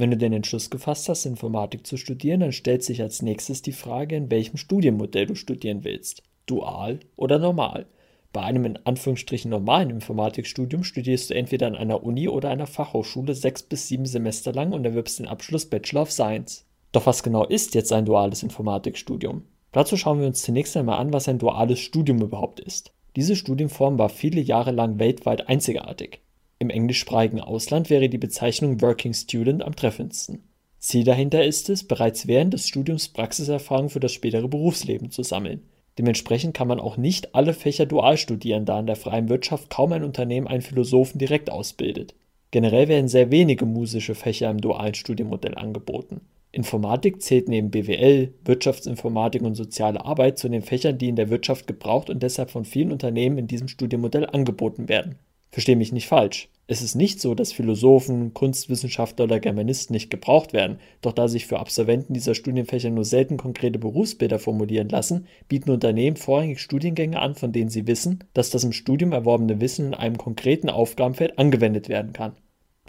Wenn du den Entschluss gefasst hast, Informatik zu studieren, dann stellt sich als nächstes die Frage, in welchem Studienmodell du studieren willst. Dual oder normal. Bei einem in Anführungsstrichen normalen Informatikstudium studierst du entweder an einer Uni oder einer Fachhochschule sechs bis sieben Semester lang und erwirbst den Abschluss Bachelor of Science. Doch was genau ist jetzt ein duales Informatikstudium? Dazu schauen wir uns zunächst einmal an, was ein duales Studium überhaupt ist. Diese Studienform war viele Jahre lang weltweit einzigartig. Im englischsprachigen Ausland wäre die Bezeichnung Working Student am treffendsten. Ziel dahinter ist es, bereits während des Studiums Praxiserfahrung für das spätere Berufsleben zu sammeln. Dementsprechend kann man auch nicht alle Fächer dual studieren, da in der freien Wirtschaft kaum ein Unternehmen einen Philosophen direkt ausbildet. Generell werden sehr wenige musische Fächer im dualen Studienmodell angeboten. Informatik zählt neben BWL, Wirtschaftsinformatik und soziale Arbeit zu den Fächern, die in der Wirtschaft gebraucht und deshalb von vielen Unternehmen in diesem Studienmodell angeboten werden. Verstehe mich nicht falsch. Es ist nicht so, dass Philosophen, Kunstwissenschaftler oder Germanisten nicht gebraucht werden, doch da sich für Absolventen dieser Studienfächer nur selten konkrete Berufsbilder formulieren lassen, bieten Unternehmen vorrangig Studiengänge an, von denen sie wissen, dass das im Studium erworbene Wissen in einem konkreten Aufgabenfeld angewendet werden kann.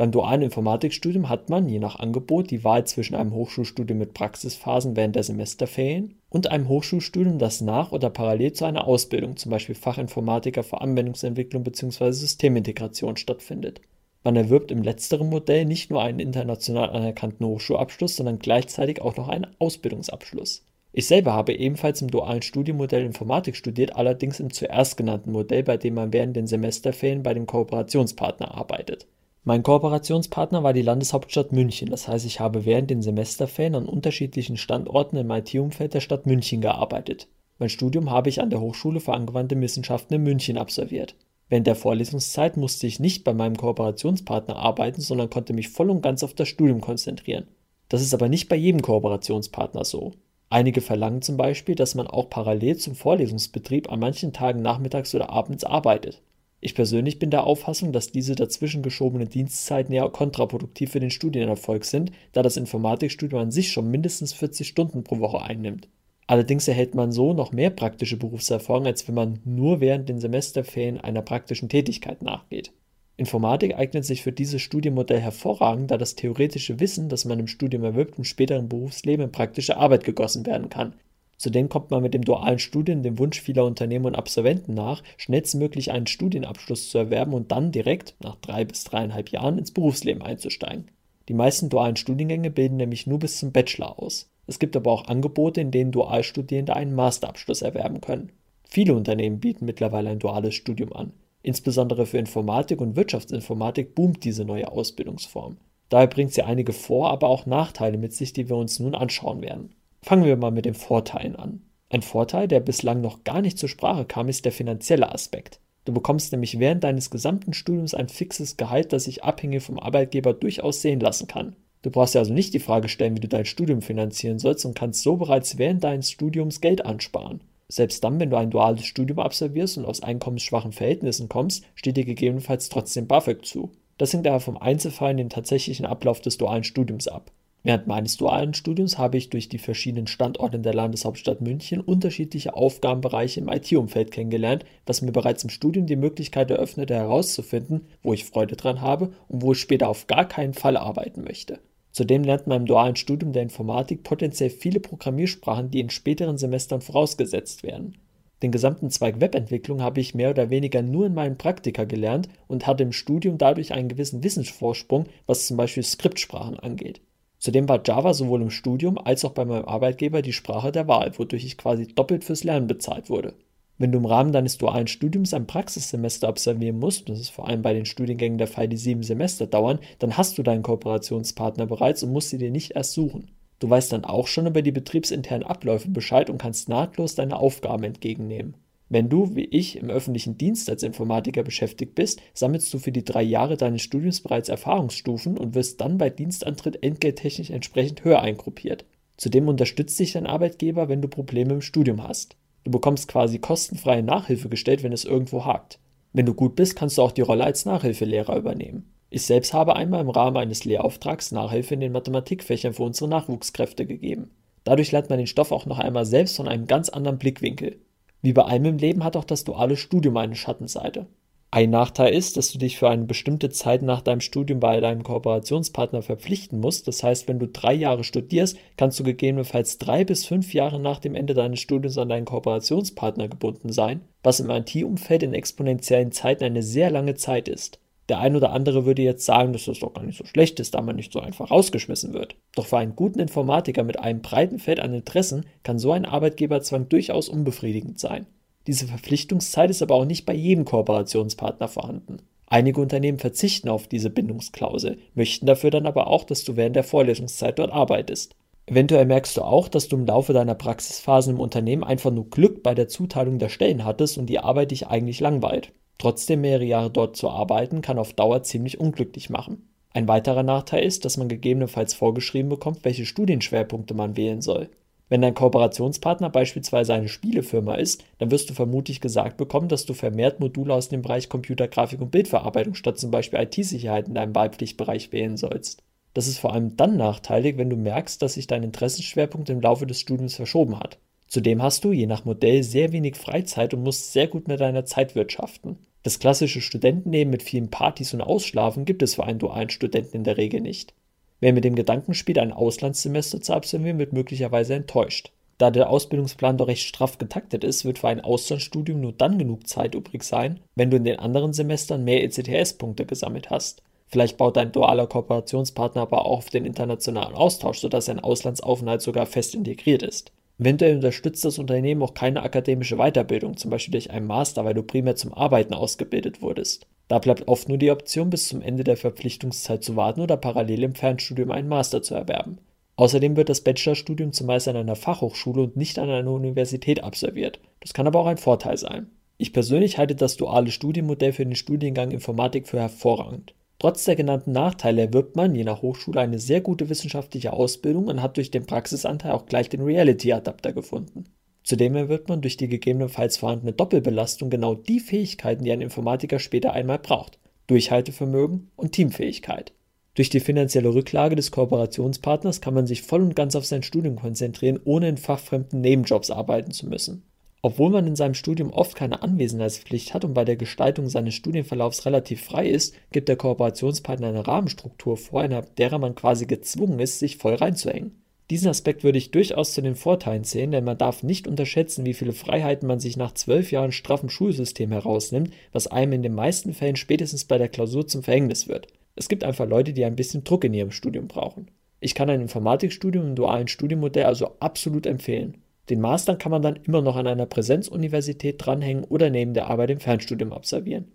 Beim dualen Informatikstudium hat man, je nach Angebot, die Wahl zwischen einem Hochschulstudium mit Praxisphasen während der Semesterferien und einem Hochschulstudium, das nach oder parallel zu einer Ausbildung, zum Beispiel Fachinformatiker für Anwendungsentwicklung bzw. Systemintegration, stattfindet. Man erwirbt im letzteren Modell nicht nur einen international anerkannten Hochschulabschluss, sondern gleichzeitig auch noch einen Ausbildungsabschluss. Ich selber habe ebenfalls im dualen Studienmodell Informatik studiert, allerdings im zuerst genannten Modell, bei dem man während den Semesterferien bei dem Kooperationspartner arbeitet. Mein Kooperationspartner war die Landeshauptstadt München, das heißt, ich habe während den Semesterferien an unterschiedlichen Standorten im IT-Umfeld der Stadt München gearbeitet. Mein Studium habe ich an der Hochschule für angewandte Wissenschaften in München absolviert. Während der Vorlesungszeit musste ich nicht bei meinem Kooperationspartner arbeiten, sondern konnte mich voll und ganz auf das Studium konzentrieren. Das ist aber nicht bei jedem Kooperationspartner so. Einige verlangen zum Beispiel, dass man auch parallel zum Vorlesungsbetrieb an manchen Tagen nachmittags oder abends arbeitet. Ich persönlich bin der Auffassung, dass diese dazwischen geschobenen Dienstzeiten eher kontraproduktiv für den Studienerfolg sind, da das Informatikstudium an sich schon mindestens 40 Stunden pro Woche einnimmt. Allerdings erhält man so noch mehr praktische Berufserfahrung, als wenn man nur während den Semesterferien einer praktischen Tätigkeit nachgeht. Informatik eignet sich für dieses Studienmodell hervorragend, da das theoretische Wissen, das man im Studium erwirbt, im späteren Berufsleben in praktische Arbeit gegossen werden kann. Zudem kommt man mit dem dualen Studium dem Wunsch vieler Unternehmen und Absolventen nach, schnellstmöglich einen Studienabschluss zu erwerben und dann direkt, nach drei bis dreieinhalb Jahren, ins Berufsleben einzusteigen. Die meisten dualen Studiengänge bilden nämlich nur bis zum Bachelor aus. Es gibt aber auch Angebote, in denen Dualstudierende einen Masterabschluss erwerben können. Viele Unternehmen bieten mittlerweile ein duales Studium an. Insbesondere für Informatik und Wirtschaftsinformatik boomt diese neue Ausbildungsform. Daher bringt sie einige Vor-, aber auch Nachteile mit sich, die wir uns nun anschauen werden. Fangen wir mal mit den Vorteilen an. Ein Vorteil, der bislang noch gar nicht zur Sprache kam, ist der finanzielle Aspekt. Du bekommst nämlich während deines gesamten Studiums ein fixes Gehalt, das sich abhängig vom Arbeitgeber durchaus sehen lassen kann. Du brauchst dir also nicht die Frage stellen, wie du dein Studium finanzieren sollst und kannst so bereits während deines Studiums Geld ansparen. Selbst dann, wenn du ein duales Studium absolvierst und aus einkommensschwachen Verhältnissen kommst, steht dir gegebenenfalls trotzdem BAföG zu. Das hängt daher vom Einzelfall in den tatsächlichen Ablauf des dualen Studiums ab. Während meines dualen Studiums habe ich durch die verschiedenen Standorte in der Landeshauptstadt München unterschiedliche Aufgabenbereiche im IT-Umfeld kennengelernt, was mir bereits im Studium die Möglichkeit eröffnete, herauszufinden, wo ich Freude dran habe und wo ich später auf gar keinen Fall arbeiten möchte. Zudem lernt man im dualen Studium der Informatik potenziell viele Programmiersprachen, die in späteren Semestern vorausgesetzt werden. Den gesamten Zweig Webentwicklung habe ich mehr oder weniger nur in meinen Praktika gelernt und hatte im Studium dadurch einen gewissen Wissensvorsprung, was zum Beispiel Skriptsprachen angeht. Zudem war Java sowohl im Studium als auch bei meinem Arbeitgeber die Sprache der Wahl, wodurch ich quasi doppelt fürs Lernen bezahlt wurde. Wenn du im Rahmen deines dualen Studiums ein Praxissemester absolvieren musst, das ist vor allem bei den Studiengängen der Fall, die sieben Semester dauern, dann hast du deinen Kooperationspartner bereits und musst sie dir nicht erst suchen. Du weißt dann auch schon über die betriebsinternen Abläufe Bescheid und kannst nahtlos deine Aufgaben entgegennehmen. Wenn du, wie ich, im öffentlichen Dienst als Informatiker beschäftigt bist, sammelst du für die drei Jahre deines Studiums bereits Erfahrungsstufen und wirst dann bei Dienstantritt entgelttechnisch entsprechend höher eingruppiert. Zudem unterstützt dich dein Arbeitgeber, wenn du Probleme im Studium hast. Du bekommst quasi kostenfreie Nachhilfe gestellt, wenn es irgendwo hakt. Wenn du gut bist, kannst du auch die Rolle als Nachhilfelehrer übernehmen. Ich selbst habe einmal im Rahmen eines Lehrauftrags Nachhilfe in den Mathematikfächern für unsere Nachwuchskräfte gegeben. Dadurch lernt man den Stoff auch noch einmal selbst von einem ganz anderen Blickwinkel. Wie bei allem im Leben hat auch das duale Studium eine Schattenseite. Ein Nachteil ist, dass du dich für eine bestimmte Zeit nach deinem Studium bei deinem Kooperationspartner verpflichten musst. Das heißt, wenn du drei Jahre studierst, kannst du gegebenenfalls drei bis fünf Jahre nach dem Ende deines Studiums an deinen Kooperationspartner gebunden sein, was im IT-Umfeld in exponentiellen Zeiten eine sehr lange Zeit ist. Der ein oder andere würde jetzt sagen, dass das doch gar nicht so schlecht ist, da man nicht so einfach rausgeschmissen wird. Doch für einen guten Informatiker mit einem breiten Feld an Interessen kann so ein Arbeitgeberzwang durchaus unbefriedigend sein. Diese Verpflichtungszeit ist aber auch nicht bei jedem Kooperationspartner vorhanden. Einige Unternehmen verzichten auf diese Bindungsklausel, möchten dafür dann aber auch, dass du während der Vorlesungszeit dort arbeitest. Eventuell merkst du auch, dass du im Laufe deiner Praxisphasen im Unternehmen einfach nur Glück bei der Zuteilung der Stellen hattest und die Arbeit dich eigentlich langweilt. Trotzdem mehrere Jahre dort zu arbeiten, kann auf Dauer ziemlich unglücklich machen. Ein weiterer Nachteil ist, dass man gegebenenfalls vorgeschrieben bekommt, welche Studienschwerpunkte man wählen soll. Wenn dein Kooperationspartner beispielsweise eine Spielefirma ist, dann wirst du vermutlich gesagt bekommen, dass du vermehrt Module aus dem Bereich Computergrafik und Bildverarbeitung statt zum Beispiel IT-Sicherheit in deinem Wahlpflichtbereich wählen sollst. Das ist vor allem dann nachteilig, wenn du merkst, dass sich dein Interessenschwerpunkt im Laufe des Studiums verschoben hat. Zudem hast du je nach Modell sehr wenig Freizeit und musst sehr gut mit deiner Zeit wirtschaften. Das klassische Studentenleben mit vielen Partys und Ausschlafen gibt es für einen dualen Studenten in der Regel nicht. Wer mit dem Gedanken spielt, ein Auslandssemester zu absolvieren, wird möglicherweise enttäuscht. Da der Ausbildungsplan doch recht straff getaktet ist, wird für ein Auslandsstudium nur dann genug Zeit übrig sein, wenn du in den anderen Semestern mehr ECTS-Punkte gesammelt hast. Vielleicht baut dein dualer Kooperationspartner aber auch auf den internationalen Austausch, sodass ein Auslandsaufenthalt sogar fest integriert ist. Eventuell unterstützt das Unternehmen auch keine akademische Weiterbildung, zum Beispiel durch einen Master, weil du primär zum Arbeiten ausgebildet wurdest. Da bleibt oft nur die Option, bis zum Ende der Verpflichtungszeit zu warten oder parallel im Fernstudium einen Master zu erwerben. Außerdem wird das Bachelorstudium zumeist an einer Fachhochschule und nicht an einer Universität absolviert. Das kann aber auch ein Vorteil sein. Ich persönlich halte das duale Studienmodell für den Studiengang Informatik für hervorragend. Trotz der genannten Nachteile erwirbt man je nach Hochschule eine sehr gute wissenschaftliche Ausbildung und hat durch den Praxisanteil auch gleich den Reality-Adapter gefunden. Zudem erwirbt man durch die gegebenenfalls vorhandene Doppelbelastung genau die Fähigkeiten, die ein Informatiker später einmal braucht. Durchhaltevermögen und Teamfähigkeit. Durch die finanzielle Rücklage des Kooperationspartners kann man sich voll und ganz auf sein Studium konzentrieren, ohne in fachfremden Nebenjobs arbeiten zu müssen. Obwohl man in seinem Studium oft keine Anwesenheitspflicht hat und bei der Gestaltung seines Studienverlaufs relativ frei ist, gibt der Kooperationspartner eine Rahmenstruktur vor, innerhalb derer man quasi gezwungen ist, sich voll reinzuhängen. Diesen Aspekt würde ich durchaus zu den Vorteilen zählen, denn man darf nicht unterschätzen, wie viele Freiheiten man sich nach zwölf Jahren straffem Schulsystem herausnimmt, was einem in den meisten Fällen spätestens bei der Klausur zum Verhängnis wird. Es gibt einfach Leute, die ein bisschen Druck in ihrem Studium brauchen. Ich kann ein Informatikstudium im dualen Studienmodell also absolut empfehlen. Den Master kann man dann immer noch an einer Präsenzuniversität dranhängen oder neben der Arbeit im Fernstudium absolvieren.